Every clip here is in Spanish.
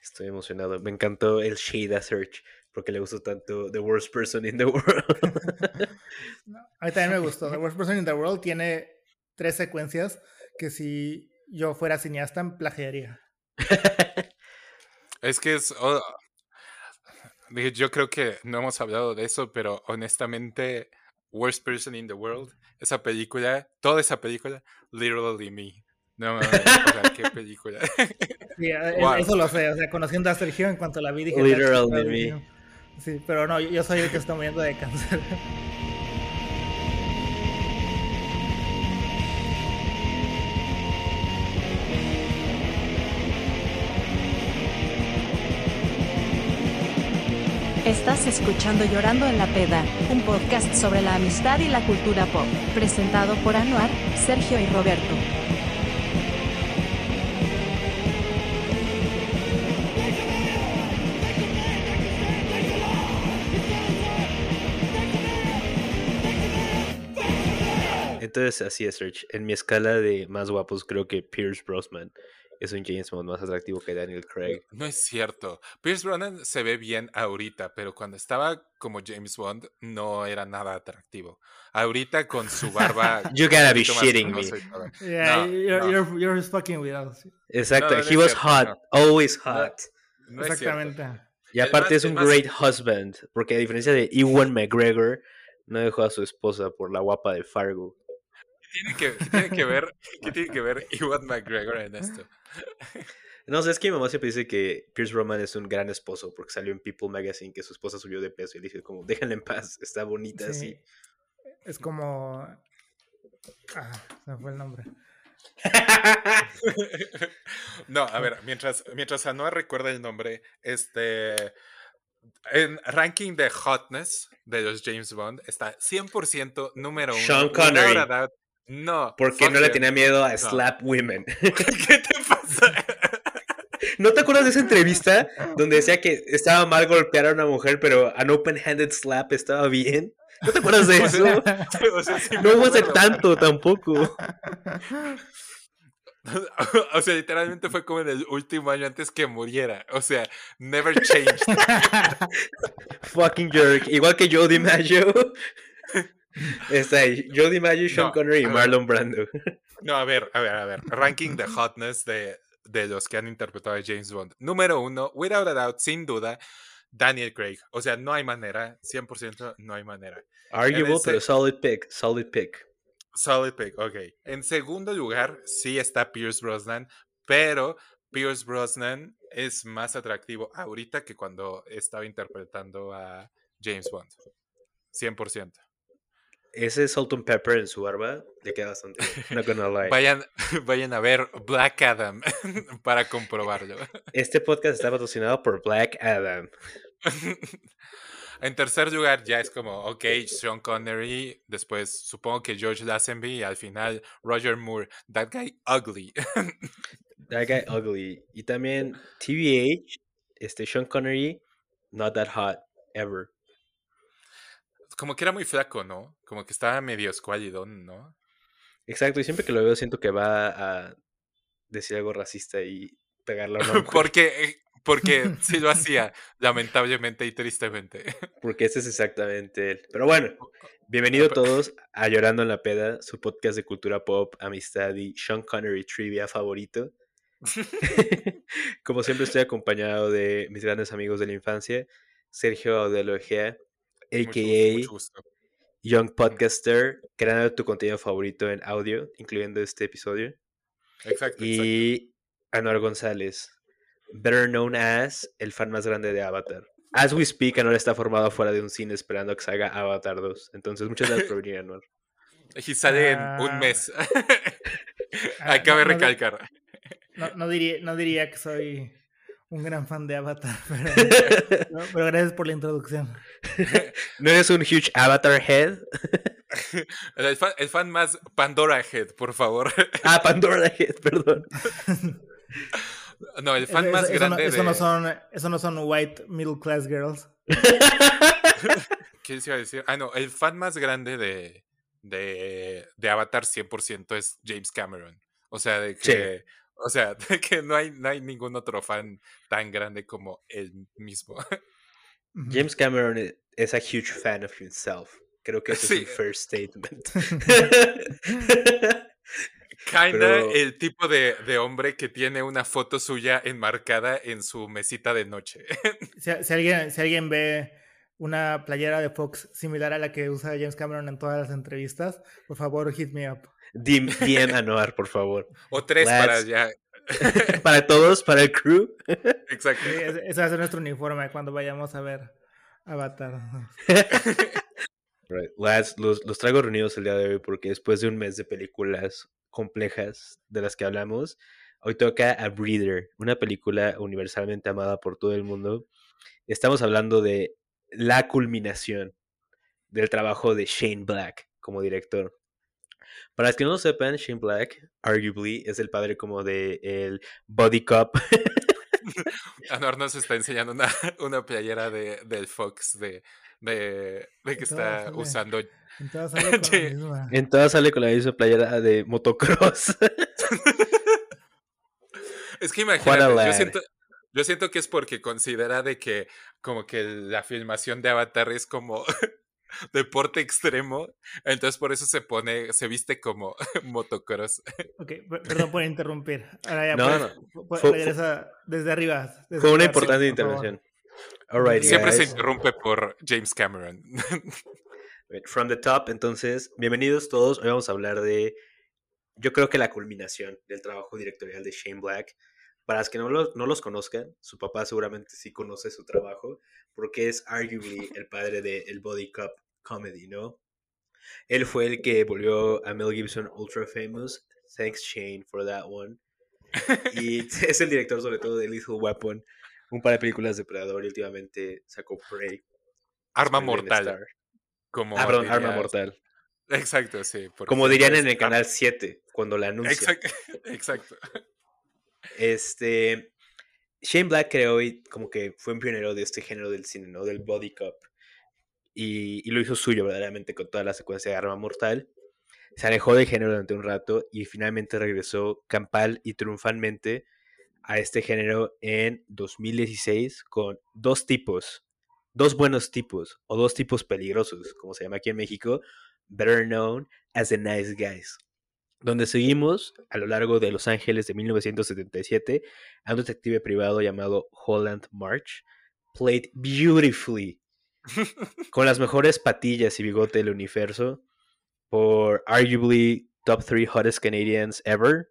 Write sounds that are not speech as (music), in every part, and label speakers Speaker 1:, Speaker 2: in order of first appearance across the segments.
Speaker 1: Estoy emocionado. Me encantó el Shada Search porque le gustó tanto The Worst Person in the World. (laughs)
Speaker 2: a mí también me gustó. The Worst Person in the World tiene tres secuencias que si yo fuera cineasta plagiaría. (laughs)
Speaker 3: es que es... Oh, yo creo que no hemos hablado de eso, pero honestamente, Worst Person in the World, esa película, toda esa película, literally me. No, qué película. (laughs)
Speaker 2: Sí, eh, eso lo sé, o sea, conociendo a Sergio en cuanto la vi dije...
Speaker 1: Literally me.
Speaker 2: Sí, pero no, yo soy el que está muriendo de cáncer.
Speaker 4: Estás escuchando Llorando en la Peda, un podcast sobre la amistad y la cultura pop, presentado por Anuar, Sergio y Roberto.
Speaker 1: Entonces, así es, Serge. En mi escala de más guapos, creo que Pierce Brosnan es un James Bond más atractivo que Daniel Craig.
Speaker 3: No es cierto. Pierce Brosnan se ve bien ahorita, pero cuando estaba como James Bond no era nada atractivo. Ahorita con su barba. (laughs)
Speaker 1: you gotta be shitting me. (laughs)
Speaker 2: Yeah, you're, you're, fucking with us.
Speaker 1: Exacto. He was hot, always hot.
Speaker 2: Exactamente.
Speaker 1: Y aparte es un great husband, porque a diferencia de Ewan McGregor, no dejó a su esposa por la guapa de Fargo.
Speaker 3: ¿Qué tiene que, tiene que ver, ¿qué tiene que ver Ewan McGregor en esto? (laughs)
Speaker 1: No sé, es que mi mamá siempre dice que Pierce Roman es un gran esposo porque salió en People Magazine que su esposa subió de peso y dice como, déjenla en paz, está bonita así.
Speaker 2: Es como... Ah, se me fue el nombre. (laughs)
Speaker 3: no, a ver, mientras, mientras Anoa recuerda el nombre, este... En ranking de hotness de los James Bond está 100% número uno.
Speaker 1: Sean Connery.
Speaker 3: No.
Speaker 1: Porque no le tenía miedo a slap women. (laughs) (laughs)
Speaker 3: ¿Qué te pasa?
Speaker 1: ¿No te acuerdas de esa entrevista donde decía que estaba mal golpear a una mujer, pero an open-handed slap estaba bien? ¿No te acuerdas de (laughs) eso? no hubo hace tanto tampoco.
Speaker 3: O sea, literalmente fue como en el último año antes que muriera. O sea, never changed.
Speaker 1: Fucking jerk. Igual que Joe DiMaggio. Está ahí, Joe DiMaggio, Sean Connery y Marlon Brando.
Speaker 3: No, a ver, a ver, a ver. Ranking de hotness de, de los que han interpretado a James Bond. Número uno, without a doubt, sin duda, Daniel Craig. O sea, no hay manera, 100% no hay manera.
Speaker 1: Arguable, pero solid pick, solid pick.
Speaker 3: Solid pick, ok. En segundo lugar, sí está Pierce Brosnan, pero Pierce Brosnan es más atractivo ahorita que cuando estaba interpretando a James Bond. 100%
Speaker 1: ese salt and pepper en su barba le queda bastante No gonna lie.
Speaker 3: Vayan, (laughs) vayan a ver Black Adam (laughs) para comprobarlo. (laughs)
Speaker 1: Este podcast está patrocinado por Black Adam.
Speaker 3: En tercer lugar, ya es como, ok, Sean Connery, después supongo que George Lazenby y al final Roger Moore. That guy ugly.
Speaker 1: That guy ugly. Y también TVH, este Sean Connery, not that hot, ever
Speaker 3: como que era muy flaco, ¿no? Como que estaba medio escuálido, ¿no?
Speaker 1: Exacto, y siempre que lo veo siento que va a decir algo racista y pegarlo a (laughs)
Speaker 3: porque, eh, porque (laughs) sí lo hacía, lamentablemente y tristemente. (laughs)
Speaker 1: Porque ese es exactamente él. Pero bueno, bienvenido todos a Llorando en la Peda, su podcast de cultura pop, amistad y Sean Connery trivia favorito. Como siempre estoy acompañado de mis grandes amigos de la infancia, Sergio Audelo Egea a.k.a. Young Podcaster, creando tu contenido favorito en audio, incluyendo este episodio.
Speaker 3: Exacto.
Speaker 1: Y Anuar González, better known as el fan más grande de Avatar. As we speak, Anuar está formado fuera de un cine esperando que salga Avatar 2. Entonces, muchas gracias por (laughs) venir, Anuar.
Speaker 3: Y sale en un ah. mes. (laughs) Acaba de recalcar.
Speaker 2: no, diría, no diría que soy un gran fan de Avatar, (laughs) (laughs) pero, gracias por la introducción. (laughs)
Speaker 1: ¿No eres un huge Avatar head?
Speaker 3: El fan, más Pandora head, por favor.
Speaker 1: Ah, Pandora head, perdón.
Speaker 3: No, el fan más grande
Speaker 2: eso no son, eso no son white middle class girls.
Speaker 3: ¿Qué iba a decir? Ah, no, el fan más grande de, de, de Avatar 100% es James Cameron. O sea, de que... O sea, (laughs) que no hay, no hay ningún otro fan tan grande como él mismo. (laughs)
Speaker 1: James Cameron e, es a huge fan of himself. Creo que ese es el first statement. (laughs)
Speaker 3: Kinda el tipo de, de, hombre que tiene una foto suya enmarcada en su mesita de noche.
Speaker 2: si, alguien, si alguien ve una playera de Fox similar a la que usa James Cameron en todas las entrevistas, por favor, hit me up.
Speaker 1: DM a Noir, por favor.
Speaker 3: O tres para ya. (laughs)
Speaker 1: para todos, para el crew.
Speaker 3: Exacto.
Speaker 2: ese va a ser nuestro uniforme cuando vayamos a ver Avatar.
Speaker 1: los, los traigo reunidos el día de hoy porque después de un mes de películas complejas de las que hablamos, hoy toca A Breather, una película universalmente amada por todo el mundo. Estamos hablando de la culminación del trabajo de Shane Black como director. Para los que no sepan, Shane Black, arguably, es el padre como de el Body Cop. (laughs)
Speaker 3: Anor nos está enseñando una, una playera de, del Fox de, de, de que está usando.
Speaker 2: En todas (laughs) sale con la misma.
Speaker 1: En todas sale con la misma playera de motocross. (laughs)
Speaker 3: es que imagínate, yo siento, yo siento que es porque considera de que como que la filmación de Avatar es como deporte extremo, entonces por eso se pone, se viste como (laughs) motocross.
Speaker 2: Ok, perdón por interrumpir. Ahora ya
Speaker 1: no,
Speaker 2: puedes, no. desde arriba.
Speaker 1: fue una importante intervención.
Speaker 3: Siempre se interrumpe por James Cameron.
Speaker 1: From the top, entonces, bienvenidos todos. Hoy vamos a hablar de, yo creo que la culminación del trabajo directorial de Shane Black. Para los que no los, no los conozcan, su papá seguramente sí conoce su trabajo, porque es arguably el padre del el Body Cup Comedy, ¿no? Él fue el que volvió a Mel Gibson ultra famous. Thanks, Shane, for that one. Y (laughs) es el director sobre todo de Lethal Weapon, un par de películas de Predador y últimamente sacó Prey.
Speaker 3: Arma Mortal.
Speaker 1: Como ah, perdón, Arma Mortal.
Speaker 3: Exacto, sí.
Speaker 1: Como dirían en el canal 7, cuando la anuncian.
Speaker 3: Exacto. (laughs)
Speaker 1: Este. Shane Black creo y como que fue un pionero de este género del cine, ¿no? Del body cup. Y, lo hizo suyo verdaderamente con toda la secuencia de Arma Mortal. Se alejó del género durante un rato y finalmente regresó campal y triunfalmente a este género en 2016 con dos tipos, dos buenos tipos o dos tipos peligrosos, como se llama aquí en México, better known as the nice guys donde seguimos a lo largo de Los Ángeles de 1977 a un detective privado llamado Holland March, played beautifully, (laughs) con las mejores patillas y bigote del universo, por arguably top three hottest Canadians ever,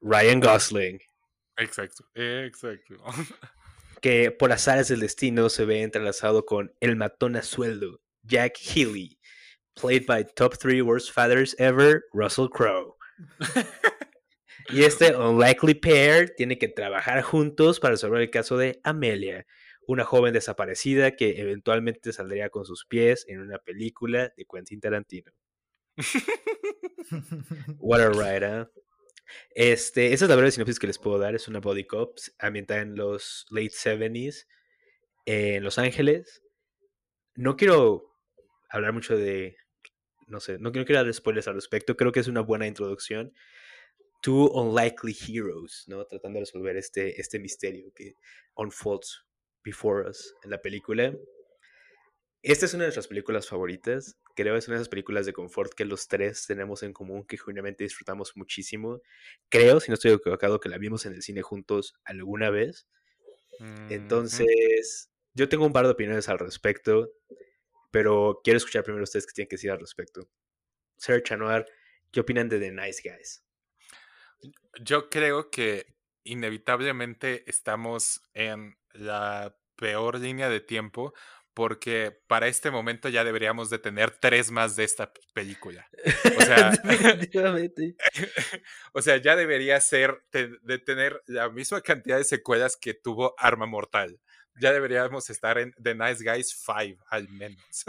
Speaker 1: Ryan Gosling.
Speaker 3: Exacto, exacto. (laughs)
Speaker 1: que por azares del destino se ve entrelazado con el matón a sueldo, Jack Healy, played by top three worst fathers ever, Russell Crowe. (laughs) y este unlikely pair tiene que trabajar juntos para resolver el caso de Amelia, una joven desaparecida que eventualmente saldría con sus pies en una película de Quentin Tarantino. (laughs) What a ride, ¿eh? Este, esa es la verdad sinopsis que les puedo dar. Es una body cop ambientada en los late 70s en Los Ángeles. No quiero hablar mucho de no sé, no, quiero dar spoilers al respecto, creo que es una buena introducción. Two Unlikely Heroes, ¿no? Tratando de resolver este, este misterio que unfolds before us en la película. Esta es una de nuestras películas favoritas. Creo que es una de esas películas de confort que los tres tenemos en común, que genuinamente disfrutamos muchísimo. Creo, si no estoy equivocado, que la vimos en el cine juntos alguna vez. Entonces, yo tengo un par de opiniones al respecto pero quiero escuchar primero ustedes qué tienen que decir al respecto. Serge Anuar, ¿qué opinan de The Nice Guys?
Speaker 3: Yo creo que inevitablemente estamos en la peor línea de tiempo porque para este momento ya deberíamos de tener tres más de esta película. O sea, (laughs) (laughs) o sea ya debería ser de tener la misma cantidad de secuelas que tuvo Arma Mortal ya deberíamos estar en The Nice Guys 5, al menos.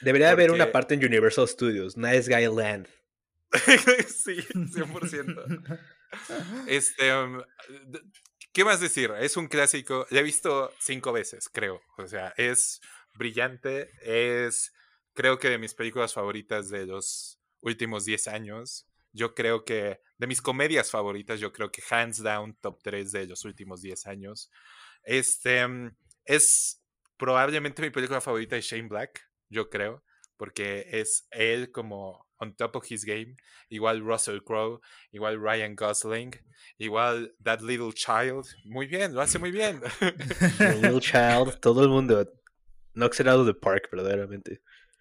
Speaker 1: Debería haber una parte en Universal Studios, Nice Guy Land. (laughs)
Speaker 3: sí, (laughs) 100%. este, um, ¿qué más decir? Es un clásico, ya he visto cinco veces, creo. O sea, es brillante, es, creo que de mis películas favoritas de los últimos 10 años. yo creo que de mis comedias favoritas, yo creo que hands down top 3 de los últimos 10 años. Este mm, es probablemente mi película favorita de Shane Black, yo creo, porque es él como on top of his game, igual Russell Crowe, igual Ryan Gosling, igual That Little Child, muy bien, lo hace muy bien. (laughs)
Speaker 1: little Child, (laughs) todo el mundo, no out the park, verdaderamente.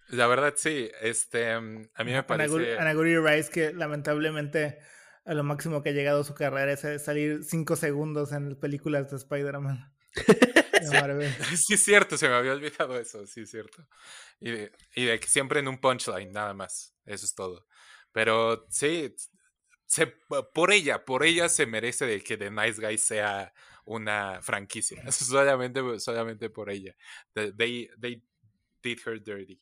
Speaker 3: La verdad, sí, este, mm, a mí me parece...
Speaker 2: Anaguri Rice, que lamentablemente a lo máximo que ha llegado su carrera es salir cinco segundos en películas de Spider-Man. (laughs) (laughs)
Speaker 3: sí, es cierto, se me había olvidado eso, sí, es cierto. Y de, y de que siempre en un punchline, nada más, eso es todo. Pero sí, se, por ella, por ella se merece de que The Nice Guy sea una franquicia, (laughs) solamente, solamente por ella. They, they did her dirty.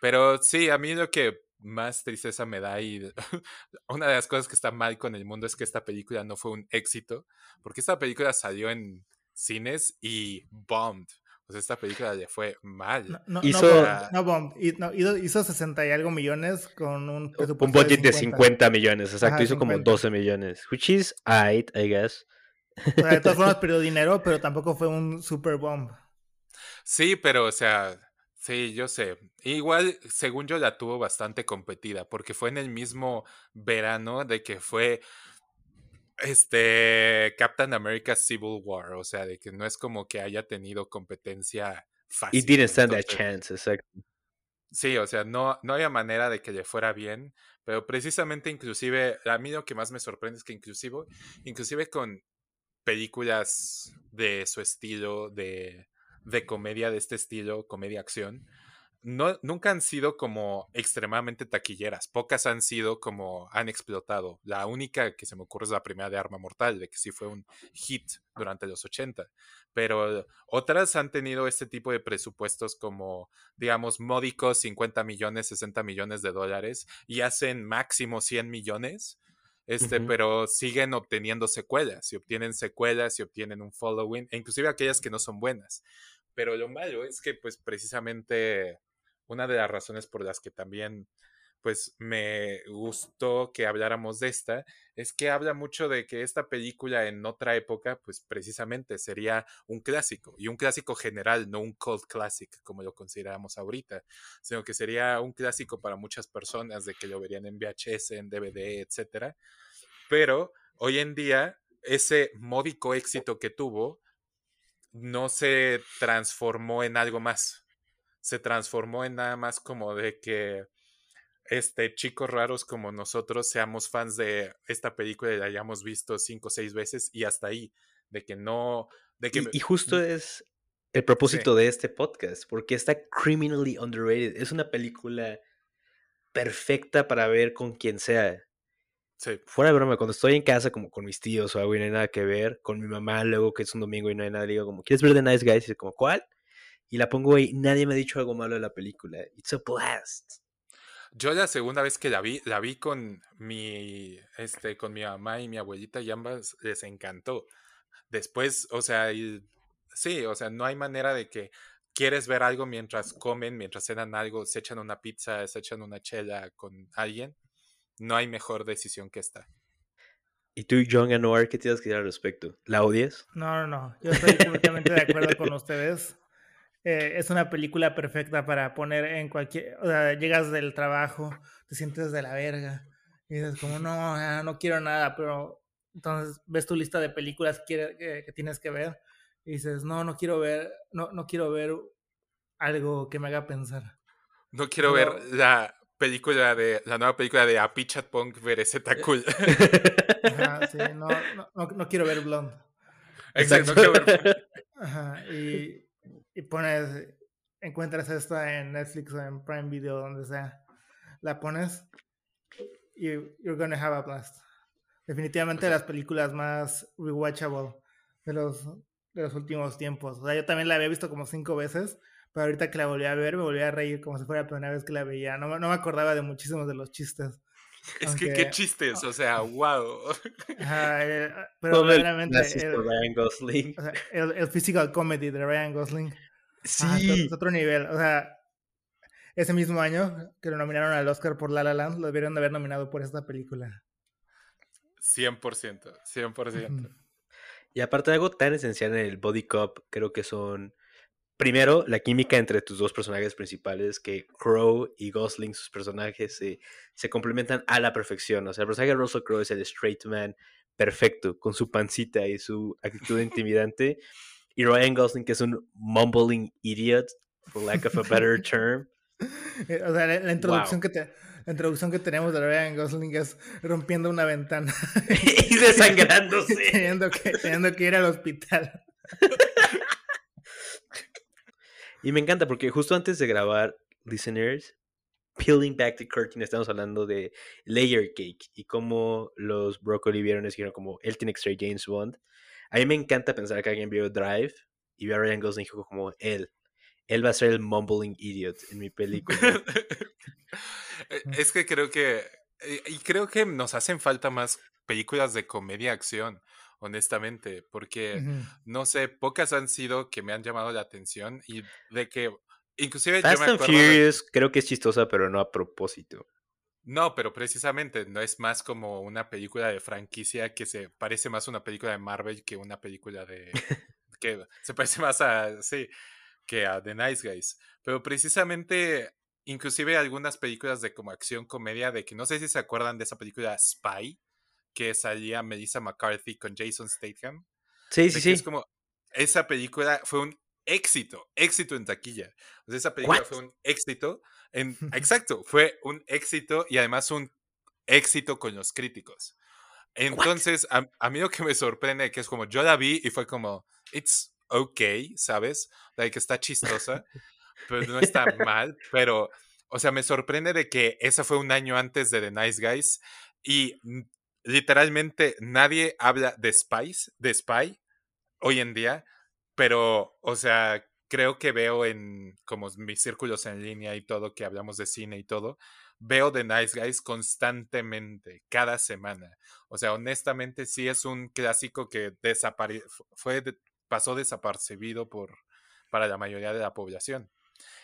Speaker 3: Pero sí, a mí lo que más tristeza me da y (laughs) una de las cosas que está mal con el mundo es que esta película no fue un éxito, porque esta película salió en cines y bombed. O sea, esta película le fue mal.
Speaker 2: No, hizo, no, bombed. Hizo 60 y algo millones con un
Speaker 1: presupuesto. Un budget de 50, millones, exacto. hizo como 12 millones. Which is I guess.
Speaker 2: de todas formas (laughs) perdió dinero, pero tampoco fue un super bomb.
Speaker 3: Sí, pero o sea, sí, yo sé. Igual, según yo, la tuvo bastante competida, porque fue en el mismo verano de que fue este Captain America Civil War, o sea, de que no es como que haya tenido competencia fácil.
Speaker 1: Y didn't stand a chance, exacto.
Speaker 3: Sí, o sea, no, no había manera de que le fuera bien, pero precisamente inclusive, a mí lo que más me sorprende es que inclusive, inclusive con películas de su estilo, de, de comedia de este estilo, comedia-acción, no, nunca han sido como extremadamente taquilleras. Pocas han sido como han explotado. La única que se me ocurre es la primera de Arma Mortal, de que sí fue un hit durante los 80. Pero otras han tenido este tipo de presupuestos como, digamos, módicos 50 millones, 60 millones de dólares y hacen máximo 100 millones. Este, pero siguen obteniendo secuelas y obtienen secuelas y obtienen un following, e inclusive aquellas que no son buenas. Pero lo malo es que, pues, precisamente una de las razones por las que también pues me gustó que habláramos de esta, es que habla mucho de que esta película en otra época, pues precisamente sería un clásico, y un clásico general, no un cult classic como lo consideramos ahorita, sino que sería un clásico para muchas personas de que lo verían en VHS, en DVD, etcétera. Pero hoy en día, ese módico éxito que tuvo no se transformó en algo más se transformó en nada más como de que este, chicos raros como nosotros seamos fans de esta película y la hayamos visto cinco o seis veces y hasta ahí, de que no... De que,
Speaker 1: y, justo es el propósito de este podcast, porque está criminally underrated. Es una película perfecta para ver con quien sea.
Speaker 3: Sí.
Speaker 1: Fuera de broma, cuando estoy en casa como con mis tíos o algo y no hay nada que ver, con mi mamá luego que es un domingo y no hay nada, digo como, ¿quieres ver The Nice Guys? Y como, ¿cuál? Y la pongo y nadie me ha dicho algo malo de la película. It's a blast.
Speaker 3: Yo la segunda vez que la vi, la vi con mi, este, con mi mamá y mi abuelita y ambas les encantó. Después, o sea, sí, o sea, no hay manera de que quieres ver algo mientras comen, mientras cenan algo, se echan una pizza, se echan una chela con alguien. No hay mejor decisión que esta.
Speaker 1: ¿Y tú, John Anuar, qué tienes que decir al respecto? ¿La odias?
Speaker 2: No, no, no. Yo estoy completamente de acuerdo con (laughs) ustedes. Eh, es una película perfecta para poner en cualquier, o sea, llegas del trabajo, te sientes de la verga y dices como, (laughs) no, no quiero nada, pero entonces ves tu lista de películas que, que, tienes que ver y dices, no, no quiero ver, no, no quiero ver algo que me haga pensar.
Speaker 3: No quiero ver la película de, la nueva película de Apichat Punk Vereseta Cool. (laughs)
Speaker 2: sí, no, no, no, quiero ver Blonde.
Speaker 3: Exacto, no quiero ver.
Speaker 2: Ajá, y y pones, encuentras esto en Netflix o en Prime Video, donde sea, la pones y you're gonna have a blast. Definitivamente las películas más rewatchable de los, de los últimos tiempos. O sea, yo también la había visto como cinco veces, pero ahorita que la volví a ver me volví a reír como si fuera la primera vez que la veía. No, no me acordaba de muchísimos de los chistes. (laughs)
Speaker 3: Es que qué chistes, o sea, wow. (laughs)
Speaker 2: Eh, pero
Speaker 1: el, Ryan Gosling.
Speaker 2: el, physical comedy de Ryan Gosling.
Speaker 1: Sí.
Speaker 2: es otro nivel. O sea, ese mismo año que lo nominaron al Oscar por La La Land, lo debieron de haber nominado por esta película.
Speaker 3: 100%, 100%.
Speaker 1: Y aparte de algo tan esencial en el Body Cop, creo que son, primero, la química entre tus dos personajes principales, que Crow y Gosling, sus personajes, se, se complementan a la perfección. O sea, el personaje de Russell Crowe es el straight man perfecto, con su pancita y su actitud (laughs) intimidante. Y Ryan Gosling, que es un mumbling idiot, for lack of a better (laughs) term.
Speaker 2: Eh, o sea, la, introducción que te, la introducción que tenemos de Ryan Gosling es rompiendo una ventana. (laughs)
Speaker 1: y desangrándose. (laughs)
Speaker 2: teniendo, que, teniendo que ir al hospital.
Speaker 1: y me encanta porque justo antes de grabar Listeners, Peeling Back the Curtain, estamos hablando de Layer Cake y cómo los Broccoli vieron dijeron como él tiene que ser James Bond. A mí me encanta pensar que alguien vio Drive y vio a Ryan Gosling como él. Él va a ser el mumbling idiot en mi película. (laughs)
Speaker 3: E, es que creo que. Eh, y creo que nos hacen falta más películas de comedia-acción, honestamente, porque, no sé, pocas han sido que me han llamado la atención y de que. Inclusive
Speaker 1: Fast and Furious creo que es chistosa, pero no a propósito.
Speaker 3: No, pero precisamente no es más como una película de franquicia que se parece más a una película de Marvel que una película de. que se parece más a. Sí, que a The Nice Guys. Pero precisamente inclusive algunas películas de como acción comedia de que no sé si se acuerdan de esa película Spy que salía Melissa McCarthy con Jason Statham.
Speaker 1: Sí, sí, sí. Es
Speaker 3: como esa película fue un éxito, éxito en taquilla. O sea, esa película fue un éxito en (laughs) exacto, fue un éxito y además un éxito con los críticos. Entonces, a, mí lo que me sorprende que es como yo la vi y fue como it's okay, ¿sabes? Que está chistosa pues no está (laughs) mal, pero, o sea, me sorprende de que ese fue un año antes de The Nice Guys y literalmente nadie habla de Spice, de Spy hoy en día, pero, o sea, creo que veo en como mis círculos en línea y todo, que hablamos de cine y todo, veo The Nice Guys constantemente, cada semana. O sea, honestamente sí es un clásico que desapare fue pasó desapercibido por para la mayoría de la población.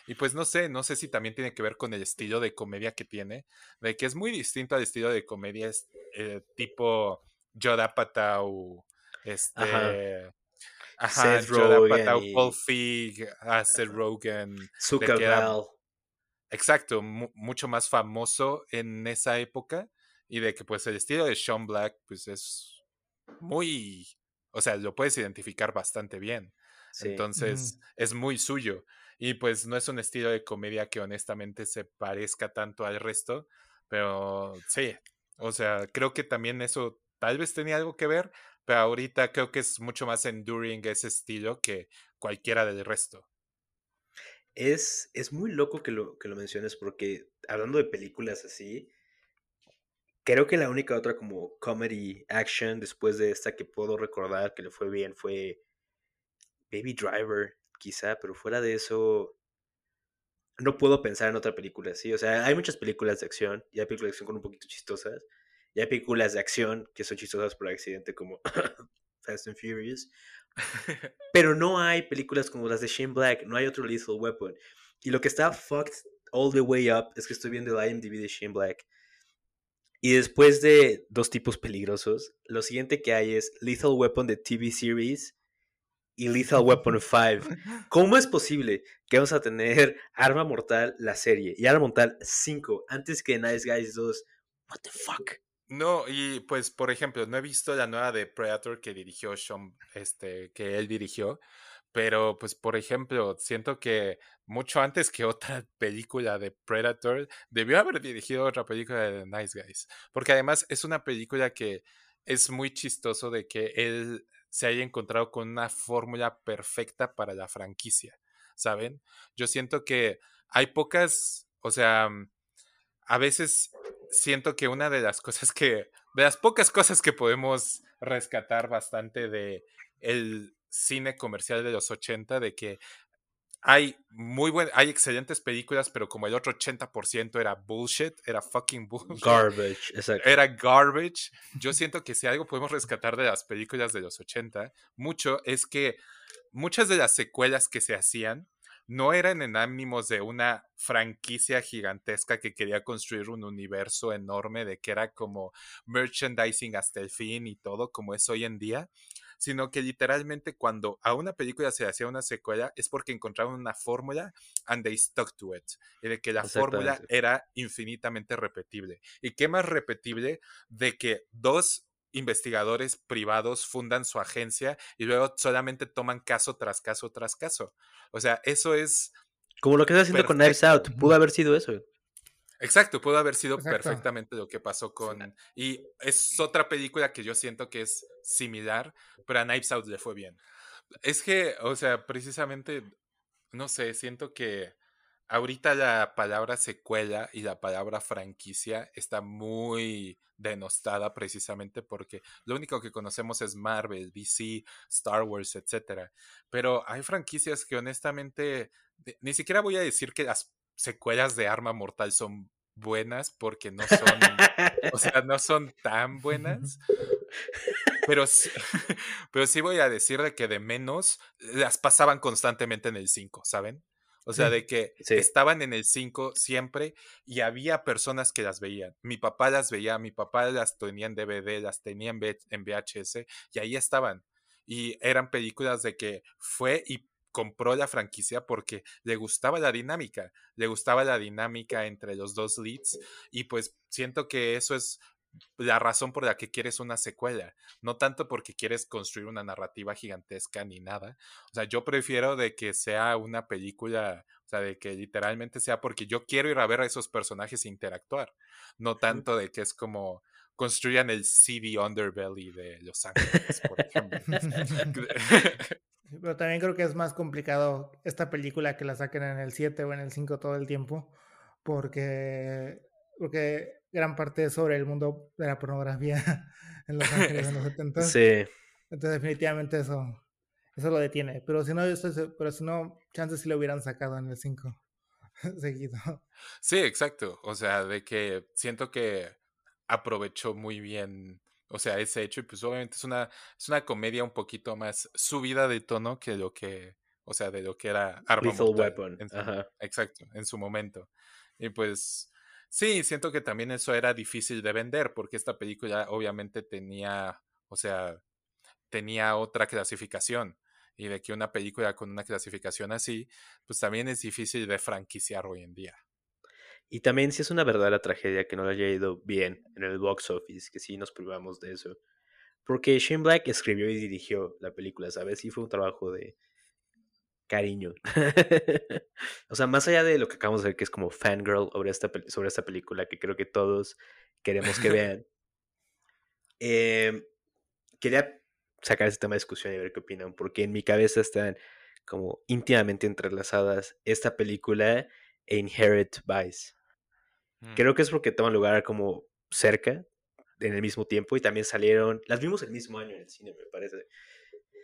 Speaker 3: Y pues no sé, no sé si también tiene que ver con el estilo de comedia que tiene, de que es muy distinto al estilo de comedia eh, tipo Judd Apatow, este... Ajá, Seth Apatow, Paul Feig, ah, Seth Rogen.
Speaker 1: Zuckerberg.
Speaker 3: Exacto, mucho más famoso en esa época y de que pues el estilo de Sean Black pues es muy, o sea, lo puedes identificar bastante bien. Entonces, es muy suyo. Y pues no es un estilo de comedia que honestamente se parezca tanto al resto, pero sí, o sea, creo que también eso tal vez tenía algo que ver, pero ahorita creo que es mucho más enduring ese estilo que cualquiera del resto.
Speaker 1: Es, es muy loco que lo, que lo menciones porque hablando de películas así, creo que la única otra como comedy action después de esta que puedo recordar que le fue bien fue Baby Driver quizá, pero fuera de eso, no puedo pensar en otra película así. O sea, hay muchas películas de acción, y hay películas de acción con un poquito chistosas, y hay películas de acción que son chistosas por accidente, como (coughs) Fast and Furious. (laughs) Pero no hay películas como las de Shane Black, no hay otro Lethal Weapon. Y lo que está fucked all the way up es que estoy viendo el IMDb de Shane Black. Y después de dos tipos peligrosos, lo siguiente que hay es Lethal Weapon de TV Series y Lethal Weapon (laughs) 5. ¿Cómo es posible que vamos a tener Arma Mortal la serie y Arma Mortal 5 antes que Nice Guys 2? What the fuck?
Speaker 3: No, y pues por ejemplo, no he visto la nueva de Predator que dirigió Sean, este, que él dirigió, pero pues por ejemplo, siento que mucho antes que otra (laughs) película de Predator, debió haber dirigido otra película de Nice Guys, porque además es una película que es muy chistoso de que él se haya encontrado con una fórmula perfecta para la franquicia, ¿saben? Yo siento que hay pocas, o sea, a veces siento que una de las cosas que, de las pocas cosas que podemos rescatar bastante de el cine comercial de los 80, de que hay muy buen, hay excelentes películas, pero como el otro 80% era bullshit, era fucking bullshit.
Speaker 1: Garbage, exacto.
Speaker 3: Era garbage. Yo siento que si algo podemos rescatar de las películas de los 80, mucho es que muchas de las secuelas que se hacían no eran en ánimos de una franquicia gigantesca que quería construir un universo enorme, de que era como merchandising hasta el fin y todo, como es hoy en día, sino que literalmente cuando a una película se hacía una secuela es porque encontraron una fórmula and they stuck to it, y de que la fórmula era infinitamente repetible. ¿Y qué más repetible de que dos investigadores privados fundan su agencia y luego solamente toman caso tras caso tras caso. O sea, eso es...
Speaker 1: Como lo que está haciendo con Knives Out, pudo haber sido eso.
Speaker 3: Exacto, pudo haber sido perfectamente lo que pasó con... Y es otra película que yo siento que es similar, pero a Knives Out le fue bien. Es que, o sea, precisamente, no sé, siento que ahorita la palabra secuela y la palabra franquicia está muy denostada precisamente porque lo único que conocemos es Marvel, DC, Star Wars, etc. Pero hay franquicias que honestamente ni siquiera voy a decir que las secuelas de Arma Mortal son buenas porque no son, o (laughs) sea, no son tan buenas. Pero sí, (laughs) pero sí voy a decir de que de menos las pasaban constantemente en el 5, ¿saben? O sea, de que estaban en el 5 siempre y había personas que las veían. Mi papá las veía, mi papá las tenía en DVD, las tenía en VHS y ahí estaban. Y eran películas de que fue y compró la franquicia porque le gustaba la dinámica, le gustaba la dinámica entre los dos leads y pues siento que eso es la razón por la que quieres una secuela, no tanto porque quieres construir una narrativa gigantesca ni nada. O sea, yo prefiero de que sea una película, o sea, de que literalmente sea porque yo quiero ir a ver a esos personajes interactuar, no tanto de que es como construyan el CD Underbelly de Los Ángeles, por ejemplo. (laughs) (laughs)
Speaker 2: Pero también creo que es más complicado esta película que la saquen en el 7 o en el 5 todo el tiempo, porque, porque gran parte sobre el mundo de la pornografía (laughs) en Los Ángeles en los (laughs) 70.
Speaker 1: Sí.
Speaker 2: Entonces definitivamente eso, eso lo detiene. Pero si no, pero si no, chances si lo hubieran sacado en el 5 (laughs) seguido.
Speaker 3: Sí, exacto. O sea, de que siento que aprovechó muy bien, o sea, ese hecho y pues obviamente es una, es una comedia un poquito más subida de tono que lo que, o sea, de lo que era Arma
Speaker 1: Weapon.
Speaker 3: Exacto, en su momento. Y pues Sí, siento que también eso era difícil de vender porque esta película obviamente tenía, o sea, tenía otra clasificación y de que una película con una clasificación así, pues también es difícil de franquiciar hoy en día.
Speaker 1: Y también si es una verdadera tragedia que no le haya ido bien en el box office, que sí nos privamos de eso. Porque Shane Black escribió y dirigió la película, ¿sabes? Y fue un trabajo de, cariño. (laughs) o sea, más allá de lo que acabamos de ver, que es como fangirl sobre esta, sobre esta película, que creo que todos queremos que (laughs) vean, em, quería sacar ese tema de discusión y ver qué opinan, porque en mi cabeza están como íntimamente entrelazadas esta película e Inherit Vice. Mm. Creo que es porque toman lugar como cerca, en el mismo tiempo, y también salieron, las vimos el mismo año en el cine, me parece.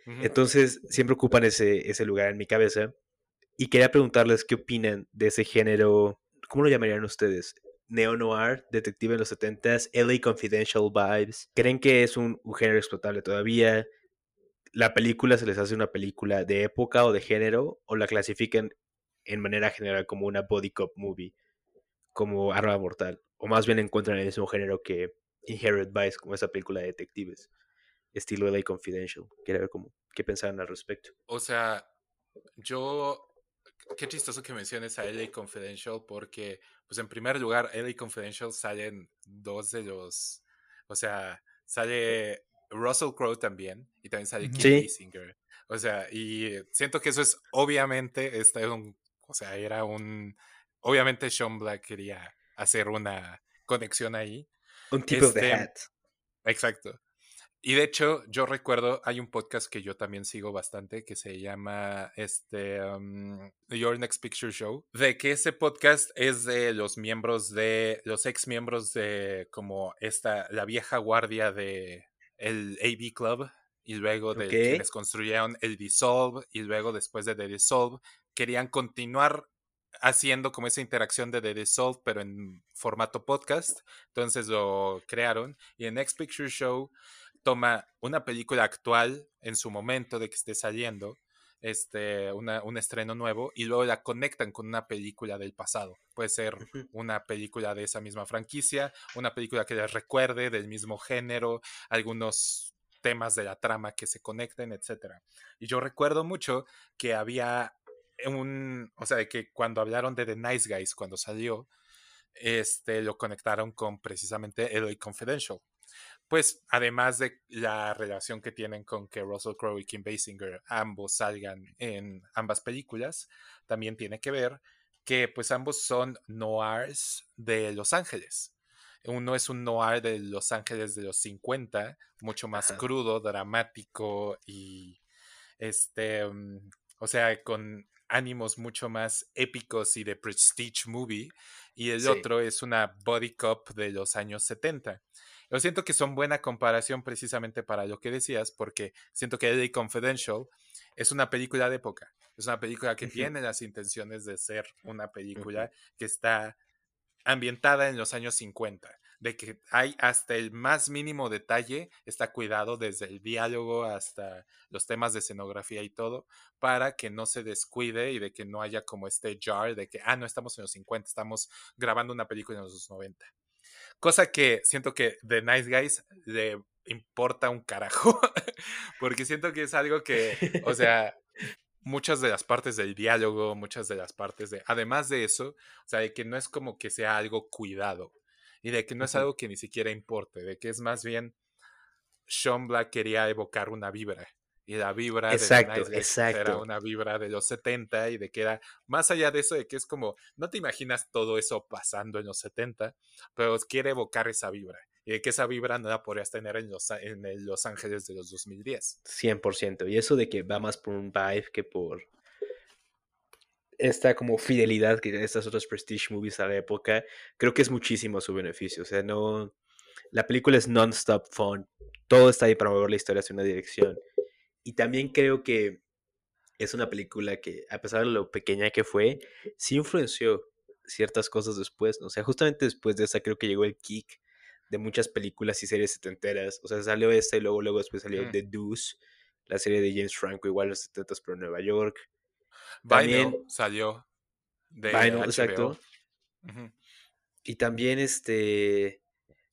Speaker 1: Entonces, siempre ocupan ese, ese lugar en mi cabeza. Y quería preguntarles qué opinan de ese género, ¿cómo lo llamarían ustedes? Neo-noir, detective en los 70s, LA Confidential Vibes. ¿Creen que es un, género explotable todavía? ¿La película se les hace una película de época o de género? ¿O la clasifican en manera general como una body cop movie? Como Arma Mortal. ¿O más bien encuentran el mismo género que Inherit Vice, como esa película de detectives? Estilo LA Confidential. Quería ver cómo, qué pensaban al respecto.
Speaker 3: O sea, yo, qué chistoso que menciones a LA Confidential porque, pues en primer lugar, LA Confidential salen dos de los, o sea, sale Russell Crowe también y también sale Kim Basinger. O sea, y siento que eso es obviamente, este un, o sea, era un, obviamente Sean Black quería hacer una conexión ahí.
Speaker 1: Un tipo de hat.
Speaker 3: Exacto. Y de hecho, yo recuerdo, hay un podcast que yo también sigo bastante que se llama este um, Your Next Picture Show, de que ese podcast es de los miembros de, los ex miembros de como esta, la vieja guardia de el AV Club y luego de quienes construyeron el Dissolve y luego después de The Dissolve querían continuar haciendo como esa interacción de The Dissolve pero en formato podcast, entonces lo crearon y en Next Picture Show toma una película actual en su momento de que esté saliendo este, un estreno nuevo y luego la conectan con una película del pasado. Puede ser una película de esa misma franquicia, una película que les recuerde del mismo género, algunos temas de la trama que se conecten, etc. Y yo recuerdo mucho que había un, o sea, que cuando hablaron de The Nice Guys, cuando salió, este, lo conectaron con precisamente LA Confidential. Pues además de la relación que tienen con que Russell Crowe y Kim Basinger ambos salgan en ambas películas, también tiene que ver que pues ambos son noirs de Los Ángeles. Uno es un noir de Los Ángeles de los 50, mucho más crudo, dramático y este, mm, o sea, con ánimos mucho más épicos y de prestige movie. Y el otro es una body cop de los años 70. Yo siento que son buena comparación precisamente para lo que decías, porque siento que LA Confidential es una película de época. Es una película que tiene las intenciones de ser una película que está ambientada en los años 50, de que hay hasta el más mínimo detalle, está cuidado desde el diálogo hasta los temas de escenografía y todo, para que no se descuide y de que no haya como este jar de que, ah, no estamos en los 50, estamos grabando una película en los 90. Cosa que siento que The Nice Guys le importa un carajo, (laughs) porque siento que es algo que, o (laughs) sea, muchas de las partes del diálogo, muchas de las partes de, además de eso, o sea, de que no es como que sea algo cuidado y de que no es algo que ni siquiera importe, de que es más bien Sean Black quería evocar una vibra y la vibra
Speaker 1: exacto,
Speaker 3: de
Speaker 1: exacto.
Speaker 3: era una vibra de los 70 y de que era más allá de eso de que es como no te imaginas todo eso pasando en los 70 pero quiere evocar esa vibra y de que esa vibra no la podrías tener en Los, en los Ángeles de los 2010
Speaker 1: 100% y eso de que va más por un vibe que por esta como fidelidad que tienen estas otras prestige movies a la época creo que es muchísimo a su beneficio o sea no la película es non-stop fun todo está ahí para mover la historia hacia una dirección y también creo que es una película que, a pesar de lo pequeña que fue, sí influenció ciertas cosas después. O sea, justamente después de esa creo que llegó el kick de muchas películas y series setenteras. O sea, salió esta y luego, luego después salió mm. The Deuce, la serie de James Franco, igual los setentas, pero en Nueva York.
Speaker 3: También salió
Speaker 1: de exacto. Y también este...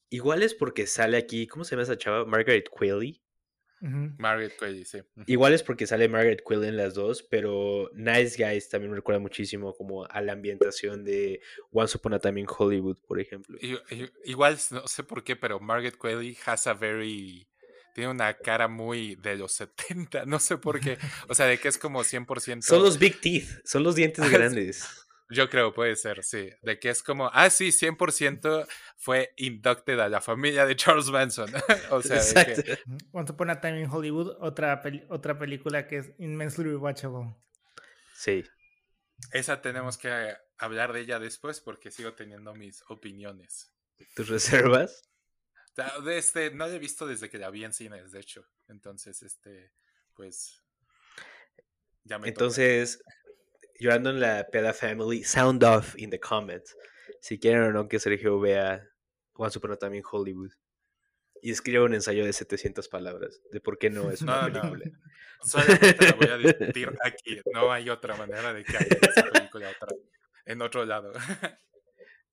Speaker 1: Igual es porque sale aquí, ¿cómo se llama esa chava? Margaret Qualley.
Speaker 3: Margaret Qualley, sí.
Speaker 1: Igual es porque sale Margaret Qualley en las dos, pero Nice Guys también me recuerda muchísimo como a la ambientación de Once Upon a Time in Hollywood, por ejemplo.
Speaker 3: Igual, no sé por qué, pero Margaret Qualley has a very... Tiene una cara muy de los 70, (laughs) no sé por qué. O sea, de que es como 100%...
Speaker 1: Son los big teeth, son los dientes (laughs) grandes.
Speaker 3: Yo creo, puede ser, sí. De que es como, ah, sí, 100% fue inducted a la familia de Charles Manson. (laughs) o sea,
Speaker 2: Exacto. De que... Once Upon a Time in Hollywood, otra, otra película que es immensely rewatchable.
Speaker 1: Sí.
Speaker 3: Esa tenemos que hablar de ella después porque sigo teniendo mis opiniones.
Speaker 1: ¿Tus reservas?
Speaker 3: Este, no la he visto desde que la vi en cines, de hecho. Entonces, este, pues.
Speaker 1: Ya me Entonces, llorando en la Peda Family, sound off in the comments. Si quieren o no que Sergio vea Juan Super también Hollywood. Y escriba un ensayo de 700 palabras de por qué no es una película.
Speaker 3: No. Solamente la voy a (laughs) decir aquí. No hay otra manera de que haya esa película en otro lado.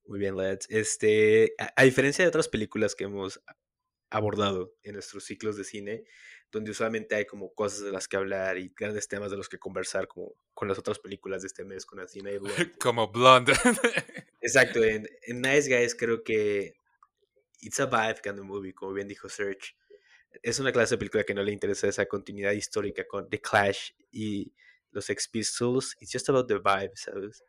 Speaker 1: Muy bien, lads. Este, a diferencia de otras películas que hemos abordado en nuestros ciclos de cine, donde usualmente hay como cosas de las que hablar y grandes temas de los que conversar, como con las otras películas de este mes, con Athena y Blonde.
Speaker 3: como Blonde. (laughs)
Speaker 1: Exacto, en, Nice Guys creo que It's a Vibe kind of movie, como bien dijo Serge. Es una clase de película que no le interesa esa continuidad histórica con The Clash y los Ex Pistols. It's just about the vibe, ¿sabes?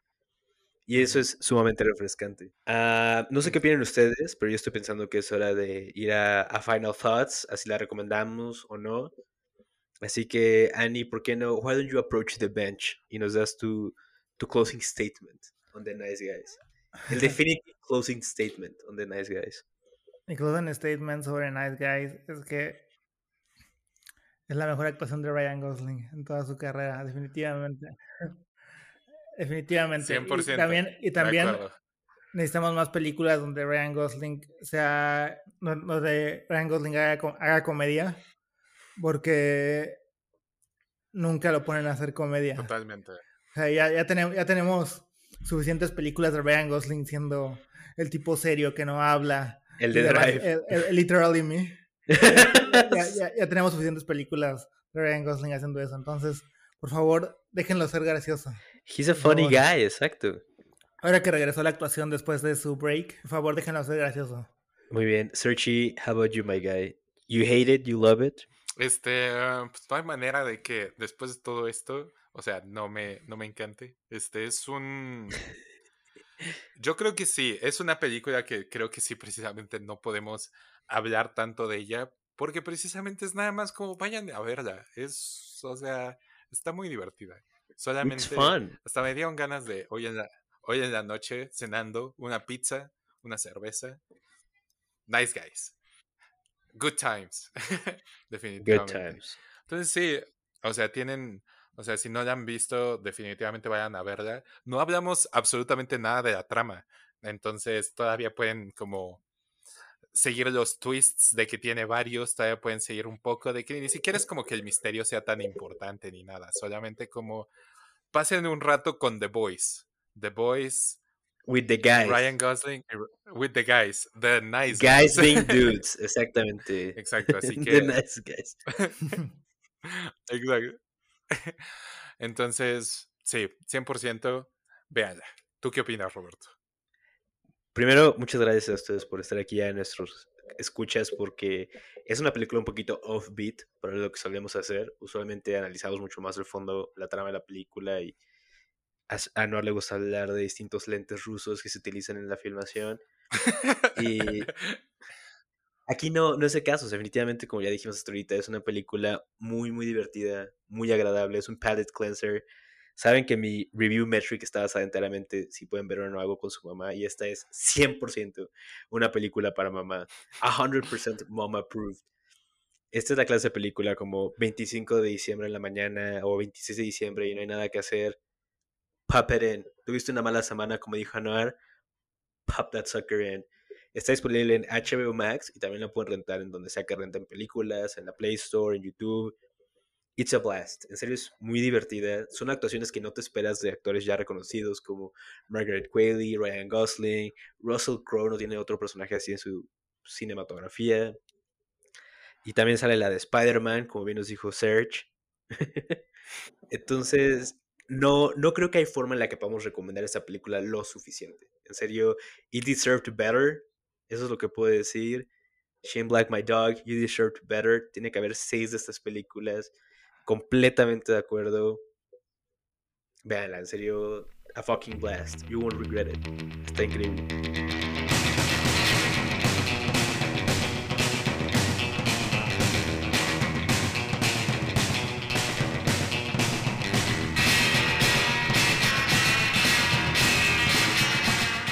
Speaker 1: Y eso es sumamente refrescante. Ah, no sé qué opinan ustedes, pero yo estoy pensando que es hora de ir a, Final Thoughts, así la recomendamos o no. Así que, Annie, ¿por qué no? Why don't you approach the bench y nos das tu, tu closing statement on the Nice Guys? El (laughs) definitive closing statement on the Nice Guys.
Speaker 2: Mi closing statement sobre Nice Guys es que es la mejor actuación de Ryan Gosling en toda su carrera, definitivamente. (laughs) Definitivamente. 100%. Y también, y también necesitamos más películas donde Ryan Gosling sea. donde Ryan Gosling haga, haga comedia. Porque nunca lo ponen a hacer comedia.
Speaker 3: Totalmente.
Speaker 2: O sea, ya, ya, tenemos, ya tenemos suficientes películas de Ryan Gosling siendo el tipo serio que no habla.
Speaker 1: El de Drive.
Speaker 2: El, literally me. (laughs) ya, ya, tenemos suficientes películas de Ryan Gosling haciendo eso. Entonces, por favor, déjenlo ser gracioso.
Speaker 1: He's a funny guy, exacto.
Speaker 2: Ahora que regresó a la actuación después de su break, por favor, déjenlo ser gracioso.
Speaker 1: Muy bien. Searchy, how about you, my guy? You hate it, you love it?
Speaker 3: Este, ah, pues no hay manera de que después de todo esto, o sea, no me, no me encante. Este es un. Yo creo que sí, es una película que creo que sí, precisamente no podemos hablar tanto de ella, porque precisamente es nada más como vayan a verla. Es, o sea, está muy divertida. Solamente hasta me dieron ganas de hoy en la, hoy en la noche cenando una pizza, una cerveza. Nice guys. Good times. (laughs) definitivamente. Good times. Entonces sí, o sea, tienen, o sea, si no la han visto, definitivamente vayan a verla. No hablamos absolutamente nada de la trama. Entonces todavía pueden como seguir los twists de que tiene varios, todavía pueden seguir un poco de que ni siquiera es como que el misterio sea tan importante ni nada, solamente como pasen un rato con The Boys. The Boys.
Speaker 1: With the guys.
Speaker 3: Ryan Gosling. With the guys. The nice
Speaker 1: guys. Guys being (laughs) dudes, exactamente.
Speaker 3: Exacto, así (laughs) que.
Speaker 1: The nice guys. (laughs)
Speaker 3: Exacto. Entonces, sí, 100%, véanla. ¿Tú qué opinas, Roberto?
Speaker 1: Primero, muchas gracias a ustedes por estar aquí ya en nuestros escuchas porque es una película un poquito offbeat para lo que solemos hacer. Usualmente analizamos mucho más el fondo, la trama de la película y a Noir le gusta hablar de distintos lentes rusos que se utilizan en la filmación. y (laughs) aquí no, no es el caso. definitivamente, como ya dijimos hasta ahorita, es una película muy, muy divertida, muy agradable. Es un palette cleanser Saben que mi review metric está basada enteramente si pueden ver o no algo con su mamá y esta es 100% una película para mamá. 100% mom approved. Esta es la clase de película como 25 de diciembre en la mañana o 26 de diciembre y no hay nada que hacer. Pop it in. Tuviste una mala semana, como dijo Anuar. Pop that sucker in. Está disponible en HBO Max y también la pueden rentar en donde sea que renten películas, en la Play Store, en YouTube, It's a blast. En serio es muy divertida. Son actuaciones que no te esperas de actores ya reconocidos como Margaret Qualley, Ryan Gosling, Russell Crowe no tiene otro personaje así en su cinematografía. Y también sale la de Spider-Man, como bien nos dijo Serge. (laughs) Entonces, no, no creo que hay forma en la que podamos recomendar esta película lo suficiente. En serio, it deserved better. Eso es lo que puedo decir. Shane Black, My Dog, You Deserved Better. Tiene que haber seis de estas películas completamente de acuerdo. Veanla, en serio, a fucking blast. You won't regret it. Está increíble.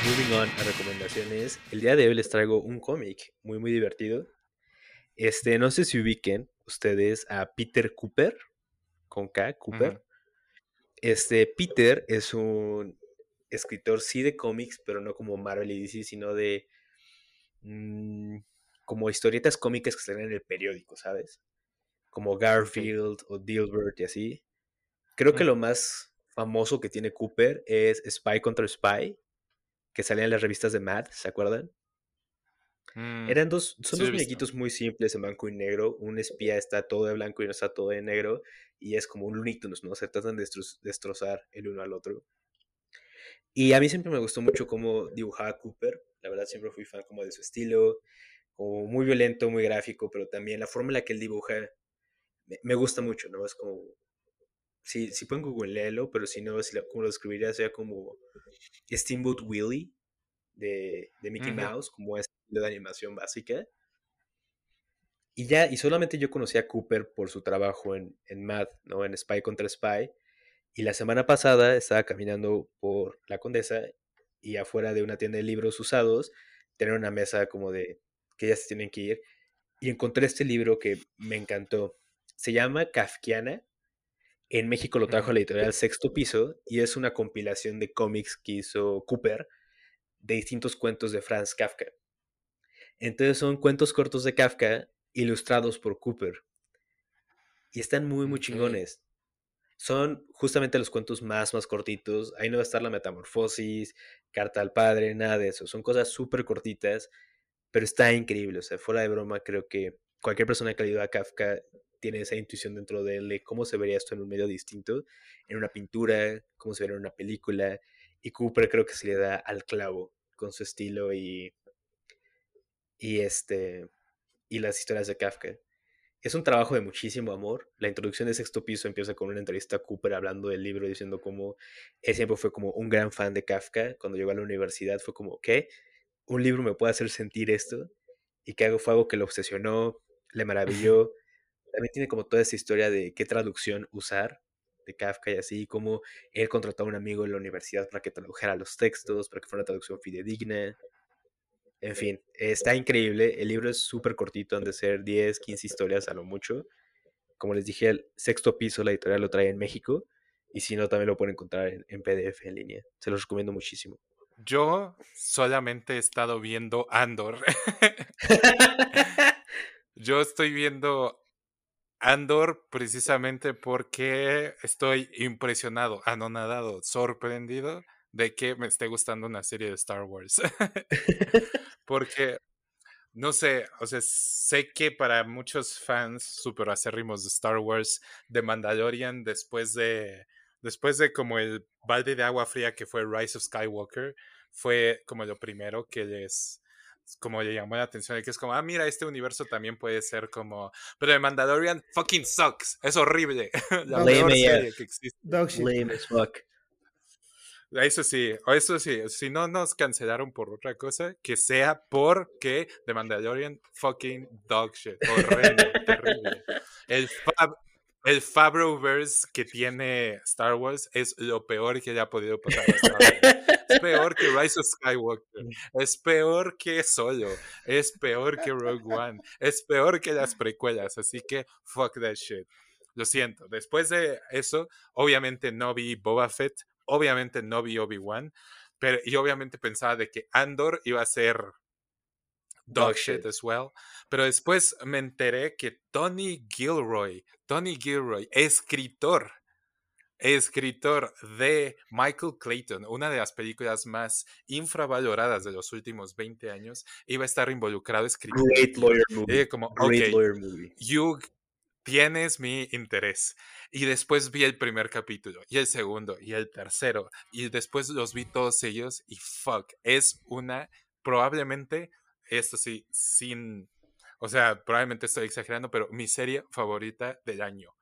Speaker 1: Moving on a recomendaciones. El día de hoy les traigo un cómic muy muy divertido. Este, no sé si ubiquen ustedes a Peter Cooper con K, Cooper. Este, Peter es un escritor, sí, de cómics, pero no como Marvel y DC, sino de mm, como historietas cómicas que salen en el periódico, ¿sabes? Como Garfield o Dilbert y así. Creo que lo más famoso que tiene Cooper es Spy contra Spy, que salía en las revistas de Mad, ¿se acuerdan? Mm, Eran dos, son dos muñequitos muy simples en blanco y negro. Un espía está todo de blanco y no está todo de negro. Y es como un Looney ¿no? Se tratan de destrozar el uno al otro. Y a mí siempre me gustó mucho cómo dibujaba Cooper. La verdad, siempre fui fan como de su estilo. Como muy violento, muy gráfico, pero también la forma en la que él dibuja me, gusta mucho, ¿no? Es como. Si, si pueden googlearlo, pero si no, si como lo escribiría, sea como Steamboat Willie de, de Mickey Mouse, como es de animación básica. Y ya, y solamente yo conocí a Cooper por su trabajo en, en Mad, ¿no? En Spy contra Spy. Y la semana pasada estaba caminando por la Condesa y afuera de una tienda de libros usados, tener una mesa como de que ya se tienen que ir. Y encontré este libro que me encantó. Se llama Kafkiana. En México lo trajo la editorial Sexto Piso y es una compilación de cómics que hizo Cooper de distintos cuentos de Franz Kafka. Entonces son cuentos cortos de Kafka ilustrados por Cooper. Y están muy, muy chingones. son justamente los cuentos más, más cortitos. Ahí no va a estar la metamorfosis, carta al padre, nada de eso. Son cosas súper cortitas, pero está increíble. O sea, fuera de broma, creo que cualquier persona que ha leído a Kafka tiene esa intuición dentro de él de cómo se vería esto en un medio distinto, en una pintura, cómo se vería en una película. Y Cooper creo que se le da al clavo con su estilo y, y, este, y las historias de Kafka. Es un trabajo de muchísimo amor. La introducción de Sexto Piso empieza con una entrevista a Cooper hablando del libro, diciendo cómo él siempre fue como un gran fan de Kafka. Cuando llegó a la universidad fue como, ¿qué? ¿Un libro me puede hacer sentir esto? Y que fue algo que lo obsesionó, le maravilló. También tiene como toda esa historia de qué traducción usar de Kafka y así, como él contrató a un amigo en la universidad para que tradujera los textos, para que fuera una traducción fidedigna. En fin, está increíble. El libro es súper cortito, han de ser 10, 15 historias a lo mucho. Como les dije, el sexto piso, la editorial lo trae en México. Y si no, también lo pueden encontrar en, en PDF en línea. Se los recomiendo muchísimo.
Speaker 3: Yo solamente he estado viendo Andor. (laughs) (laughs) Yo estoy viendo Andor precisamente porque estoy impresionado, anonadado, sorprendido de que me esté gustando una serie de Star Wars. (laughs) (laughs) porque, no sé, o sea, sé que para muchos fans super acérrimos de Star Wars, de Mandalorian, después de, después de como el balde de agua fría que fue Rise of Skywalker, fue como lo primero que les como le llamó la atención que es como, ah, mira, este universo también puede ser como, pero The Mandalorian fucking sucks, es horrible, (laughs) la peor serie que existe. Lame as fuck. Eso sí, eso sí, si no nos cancelaron por otra cosa, que sea porque The Mandalorian fucking dog shit, horrendo, (laughs) terrible. El, Fab, el Fabroverse que tiene Star Wars es lo peor que haya podido pasar a Star Wars. Es peor que Rise of Skywalker. Es peor que Solo. Es peor que Rogue One. Es peor que las precuelas. Así que fuck that shit. Lo siento. Después de eso, obviamente no vi Boba Fett. Obviamente no vi Obi-Wan. Pero, y obviamente pensaba de que Andor iba a ser dog shit as well. Pero después me enteré que Tony Gilroy, Tony Gilroy, escritor escritor de Michael Clayton, una de las películas más infravaloradas de los últimos 20 años, iba a estar involucrado escribiendo. Great lawyer movie. como, Great lawyer movie. You tienes mi interés. Y después vi el primer capítulo, y el segundo, y el tercero, y después los vi todos ellos, y fuck, es una, probablemente, esto sí, sin, o sea, probablemente estoy exagerando, pero mi serie favorita del año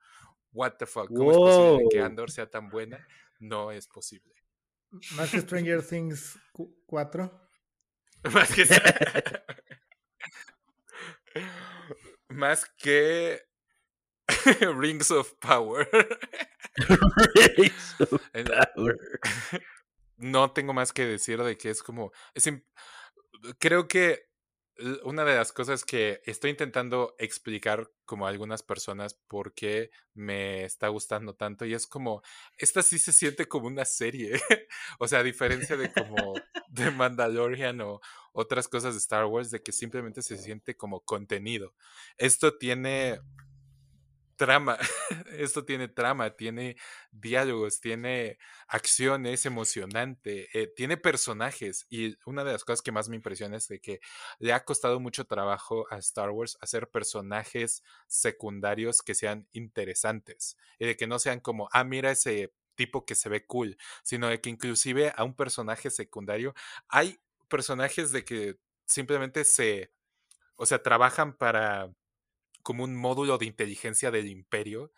Speaker 3: what the fuck, ¿cómo es posible que Andor sea tan buena? No es posible.
Speaker 2: Más que Stranger Things 4. (laughs)
Speaker 3: Más que (laughs) Más que (laughs) Rings of Power. Rings of (laughs) Power. (laughs) No tengo más que decir de que es como. Es creo que una de las cosas que estoy intentando explicar como a algunas personas por qué me está gustando tanto y es como, esta sí se siente como una serie, o sea, a diferencia de como de Mandalorian o otras cosas de Star Wars, de que simplemente se siente como contenido. Esto tiene trama, (laughs) esto tiene trama, tiene diálogos, tiene acciones emocionante, eh, tiene personajes y una de las cosas que más me impresiona es de que le ha costado mucho trabajo a Star Wars hacer personajes secundarios que sean interesantes y de que no sean como, ah, mira ese tipo que se ve cool, sino de que inclusive a un personaje secundario hay personajes de que simplemente se, o sea, trabajan para como un módulo de inteligencia del imperio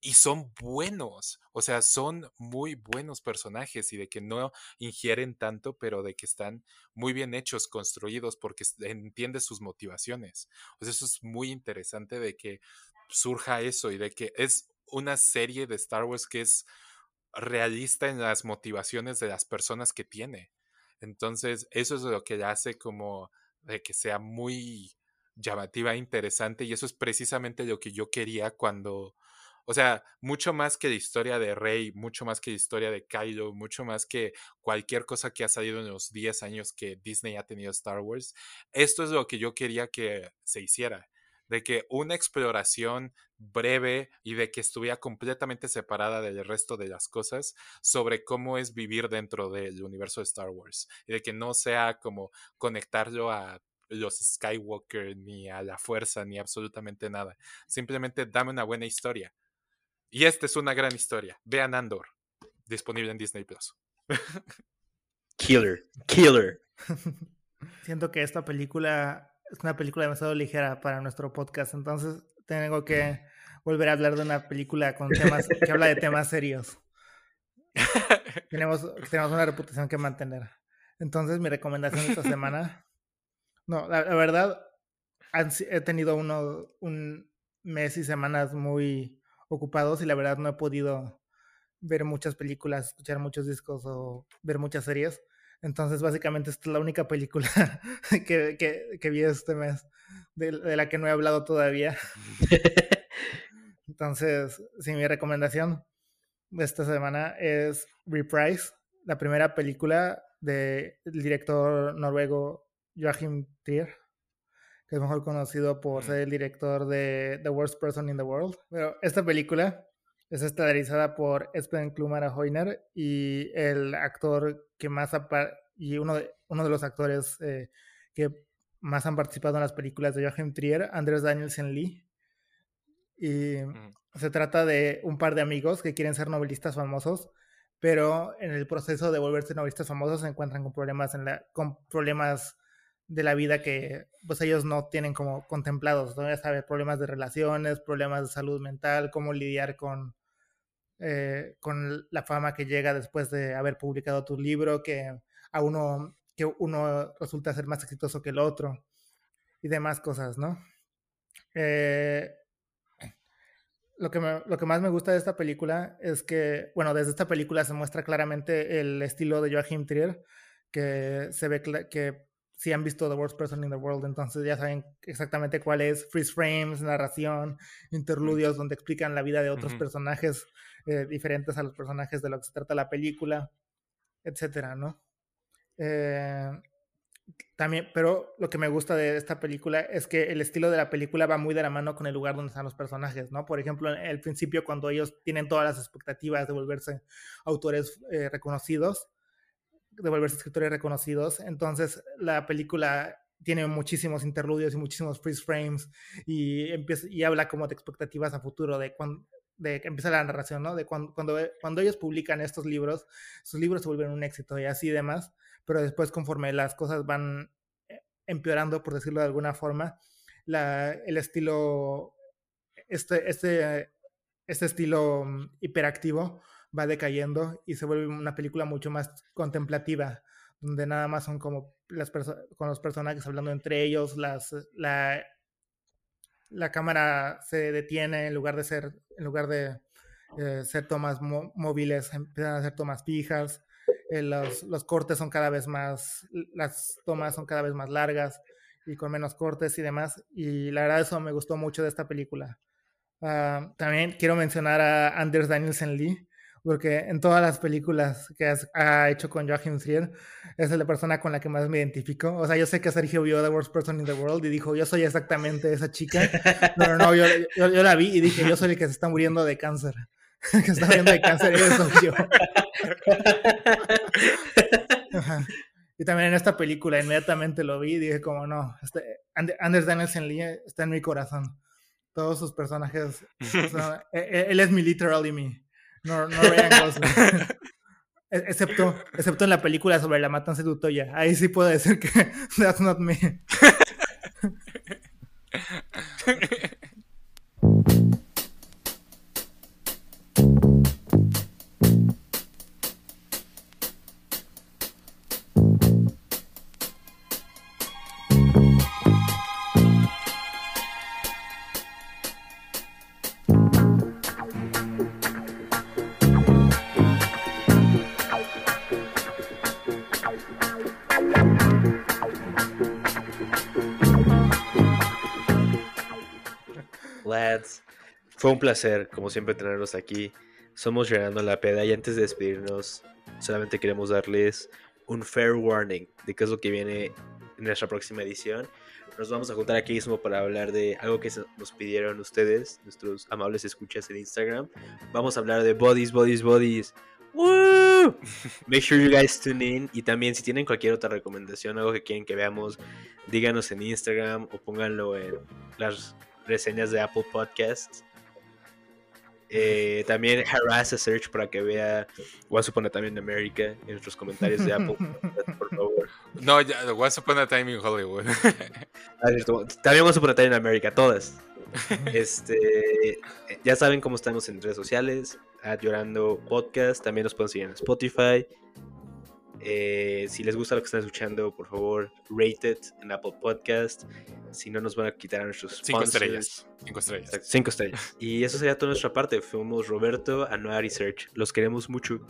Speaker 3: y son buenos, o sea, son muy buenos personajes y de que no ingieren tanto, pero de que están muy bien hechos, construidos, porque entiende sus motivaciones. Eso es muy interesante de que surja eso y de que es una serie de Star Wars que es realista en las motivaciones de las personas que tiene. Entonces, eso es lo que hace como de que sea muy llamativa, interesante, y eso es precisamente lo que yo quería cuando, o sea, mucho más que la historia de Rey, mucho más que la historia de Kylo, mucho más que cualquier cosa que ha salido en los 10 años que Disney ha tenido Star Wars, esto es lo que yo quería que se hiciera, de que una exploración breve y de que estuviera completamente separada del resto de las cosas sobre cómo es vivir dentro del universo de Star Wars y de que no sea como conectarlo a los Skywalker ni a la fuerza ni absolutamente nada. Simplemente dame una buena historia. Y esta es una gran historia. Vean Andor, disponible en Disney Plus.
Speaker 1: Killer, killer. (laughs)
Speaker 2: Siento que esta película es una película demasiado ligera para nuestro podcast, entonces tengo que volver a hablar de una película con temas que habla de temas serios. (laughs) tenemos, tenemos una reputación que mantener. Entonces, mi recomendación esta semana. No, la, verdad, he tenido uno, un mes y semanas muy ocupados y la verdad no he podido ver muchas películas, escuchar muchos discos o ver muchas series. Entonces, básicamente, esta es la única película (laughs) que, que, vi este mes, de, de, la que no he hablado todavía. (laughs) Entonces, sí, mi recomendación de esta semana es Reprise, la primera película del director noruego Joachim Trier, que es mejor conocido por ser el director de The Worst Person in the World. Pero esta película es estelarizada por Espen Klumara Hoyner y el actor que más y uno de, uno de los actores eh, que más han participado en las películas de Joachim Trier, Andrés Danielsen Lee. Y se trata de un par de amigos que quieren ser novelistas famosos, pero en el proceso de volverse novelistas famosos se encuentran con problemas, en la, con problemas de la vida que pues ellos no tienen como contemplados, ¿no? ya problemas de relaciones, problemas de salud mental, cómo lidiar con, eh, con la fama que llega después de haber publicado tu libro, que a uno, que uno resulta ser más exitoso que el otro y demás cosas, ¿no? Eh, lo que, lo que más me gusta de esta película es que, bueno, desde esta película se muestra claramente el estilo de Joachim Trier, que se ve que si han visto The Worst Person in the World, entonces ya saben exactamente cuál es, freeze frames, narración, interludios donde explican la vida de otros personajes eh, diferentes a los personajes de lo que se trata la película, etcétera, ¿no? Eh, también, pero lo que me gusta de esta película es que el estilo de la película va muy de la mano con el lugar donde están los personajes, ¿no? Por ejemplo, en el principio, cuando ellos tienen todas las expectativas de volverse autores eh, reconocidos, de volverse escritores reconocidos, entonces la película tiene muchísimos interludios y muchísimos freeze frames y, empieza, y habla como de expectativas a futuro, de cuando, de que empieza la narración, ¿no? De cuando, cuando, cuando ellos publican estos libros, sus libros se vuelven un éxito y así demás pero después conforme las cosas van eh, empeorando, por decirlo de alguna forma, la, el estilo, este, este, este estilo mm, hiperactivo va decayendo y se vuelve una película mucho más contemplativa, donde nada más son como las con los personajes hablando entre ellos, las, la, la cámara se detiene en lugar de ser, en lugar de eh, ser tomas móviles, empiezan a ser tomas fijas, eh, los, los, cortes son cada vez más, las tomas son cada vez más largas y con menos cortes y demás. Y la verdad eso me gustó mucho de esta película. Uh, también quiero mencionar a Anders Danielsen Lee, porque en todas las películas que has, ha hecho con Joachim Trier, es la persona con la que más me identifico. O sea, yo sé que Sergio vio The Worst Person in the World y dijo, yo soy exactamente esa chica. No, no, no, yo, la vi y dije, yo soy el que se está muriendo de cáncer. (laughs) que está muriendo de cáncer eso yo. Y también en esta película inmediatamente lo vi y dije como no, este, Anders Danielsen Lee está en mi corazón. Todos sus personajes, e, e, él, es mi literally me, no, no (laughs) e, excepto, excepto en la película sobre la matanza de Utoya. Ahí sí puedo decir que (laughs) that's not me. (laughs)
Speaker 1: Fue un placer, como siempre, tenerlos aquí. Somos llegando la peda y antes de despedirnos, solamente queremos darles un fair warning de qué es lo que viene en nuestra próxima edición. nos vamos a juntar aquí mismo para hablar de algo que nos pidieron ustedes, nuestros amables escuchas en Instagram. Vamos a hablar de bodies, bodies, bodies. ¡Woo! (laughs) Make sure you guys tune in. Y también, si tienen cualquier otra recomendación, algo que quieren que veamos, díganos en Instagram o pónganlo en las reseñas de Apple Podcasts. Eh, también harass a search para que vea Once Upon a Time in America en nuestros comentarios de Apple, (laughs) por favor.
Speaker 3: No, ya, Once Upon a Time in Hollywood. (laughs)
Speaker 1: Ah, también Once Upon a Time in America, todas. (laughs) Este, ya saben cómo estamos en redes sociales, Llorando Podcast, también nos pueden seguir en Spotify. Eh, si les gusta lo que están escuchando, por favor, rate it en Apple Podcast. Si no, nos van a quitar a nuestros
Speaker 3: Cinco estrellas. Cinco estrellas.
Speaker 1: cinco estrellas. Y eso sería toda nuestra parte. Fuimos Roberto, Anuar y Search. Los queremos mucho.